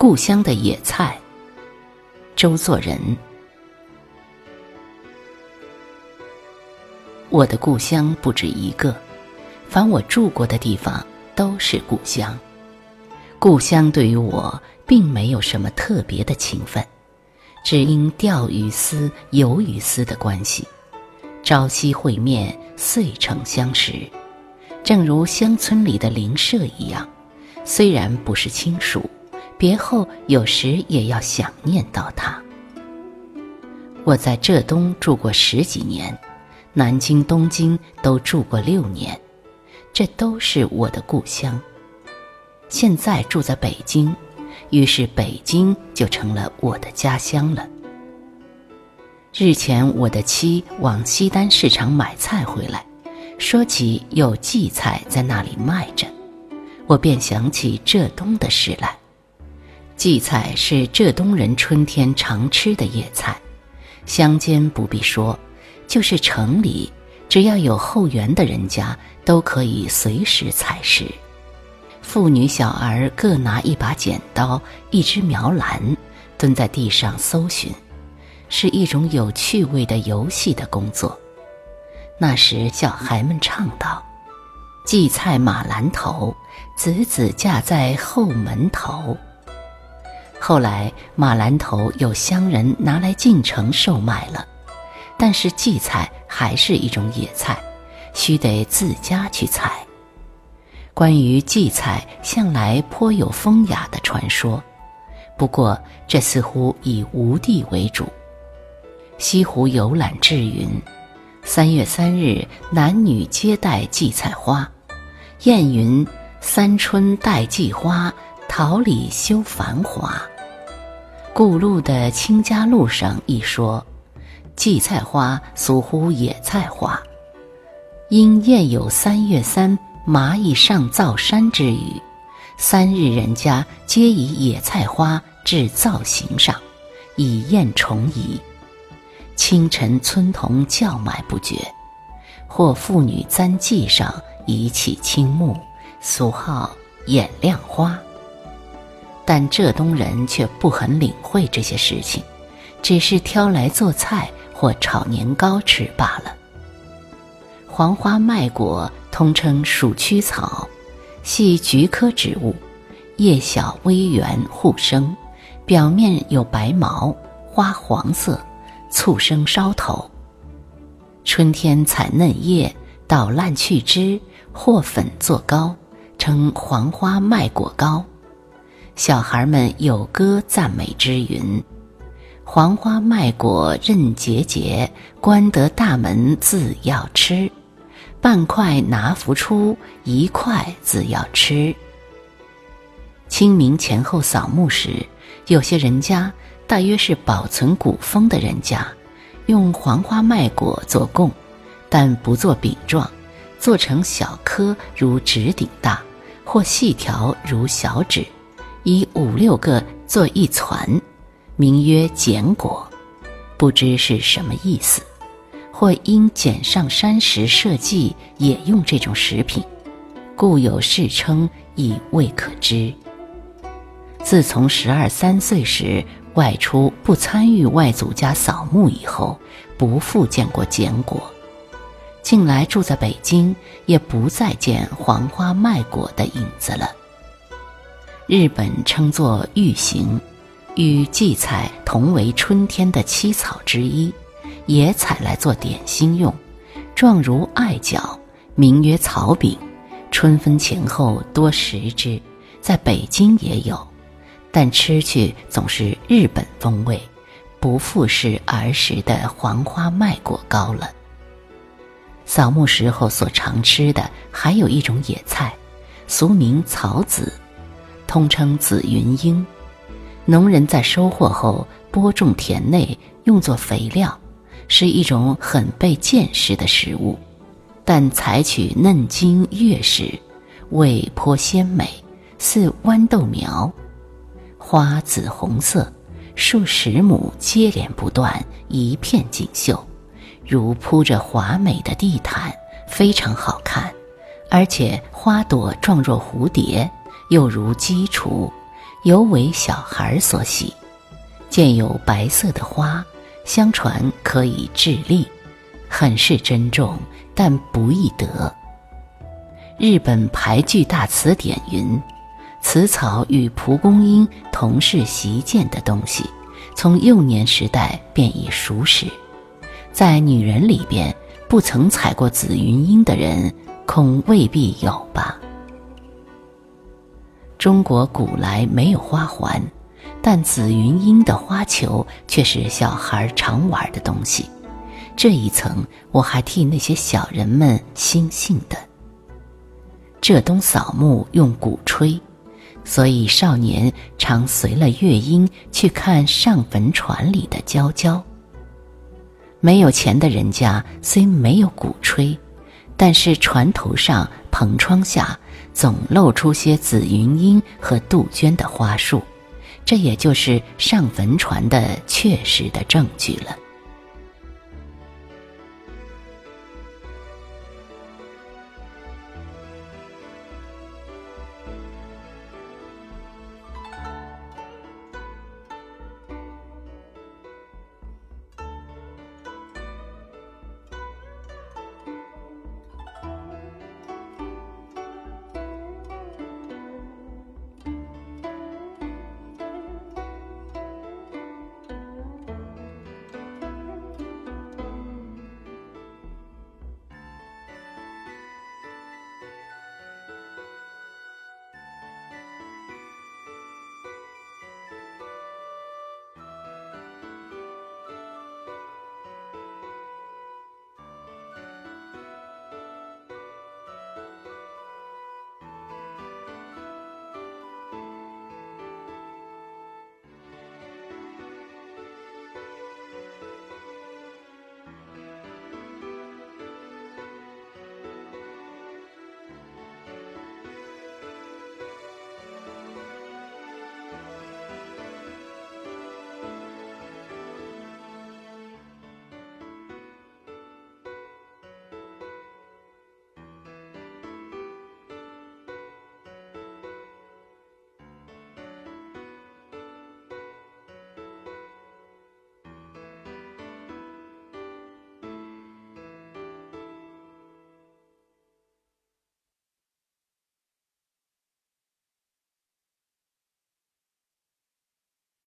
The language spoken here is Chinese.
故乡的野菜。周作人。我的故乡不止一个，凡我住过的地方都是故乡。故乡对于我并没有什么特别的情分，只因钓鱼丝、游鱼丝的关系，朝夕会面，遂成相识，正如乡村里的邻舍一样。虽然不是亲属，别后有时也要想念到他。我在浙东住过十几年，南京、东京都住过六年，这都是我的故乡。现在住在北京，于是北京就成了我的家乡了。日前，我的妻往西单市场买菜回来，说起有荠菜在那里卖着，我便想起浙东的事来。荠菜是浙东人春天常吃的叶菜，乡间不必说，就是城里，只要有后园的人家，都可以随时采食。妇女小儿各拿一把剪刀、一只苗篮，蹲在地上搜寻，是一种有趣味的游戏的工作。那时小孩们唱道：“荠菜马兰头，子子架在后门头。”后来马兰头有乡人拿来进城售卖了，但是荠菜还是一种野菜，须得自家去采。关于荠菜，向来颇有风雅的传说，不过这似乎以吴地为主。西湖游览志云：三月三日，男女皆戴荠菜花。谚云：三春戴荠花，桃李修繁华。故路的《清嘉路》上一说：荠菜花俗呼野菜花，因谚有三月三。蚂蚁上灶山之语，三日人家皆以野菜花置灶形上，以宴虫蚁。清晨村童叫卖不绝，或妇女簪髻上以起青木，俗号眼亮花。但浙东人却不很领会这些事情，只是挑来做菜或炒年糕吃罢了。黄花麦果。通称鼠曲草，系菊科植物，叶小微圆，互生，表面有白毛，花黄色，簇生梢头。春天采嫩叶，捣烂去枝，和粉做糕，称黄花麦果糕。小孩们有歌赞美之云：“黄花麦果韧结结，关得大门自要吃。”半块拿不出，一块自要吃。清明前后扫墓时，有些人家，大约是保存古风的人家，用黄花麦果做供，但不做饼状，做成小颗如指顶大，或细条如小指，以五六个做一攒，名曰简果，不知是什么意思。或因捡上山时设计，也用这种食品，故有世称，亦未可知。自从十二三岁时外出不参与外祖家扫墓以后，不复见过简果。近来住在北京，也不再见黄花麦果的影子了。日本称作玉形，与荠菜同为春天的七草之一。也采来做点心用，状如艾角，名曰草饼。春分前后多食之，在北京也有，但吃去总是日本风味，不复是儿时的黄花麦果糕了。扫墓时候所常吃的还有一种野菜，俗名草籽，通称紫云英。农人在收获后播种田内，用作肥料。是一种很被见识的食物，但采取嫩茎越实，味颇鲜美，似豌豆苗，花紫红色，数十亩接连不断，一片锦绣，如铺着华美的地毯，非常好看，而且花朵状若蝴蝶，又如鸡雏，尤为小孩所喜。见有白色的花，相传可以治痢，很是珍重，但不易得。日本牌具大词典云：“此草与蒲公英同是习见的东西，从幼年时代便已熟识。在女人里边，不曾采过紫云英的人，恐未必有吧。”中国古来没有花环。但紫云英的花球却是小孩常玩的东西，这一层我还替那些小人们心幸的。浙东扫墓用鼓吹，所以少年常随了乐音去看上坟船里的娇娇。没有钱的人家虽没有鼓吹，但是船头上、横窗下总露出些紫云英和杜鹃的花束。这也就是上坟船的确实的证据了。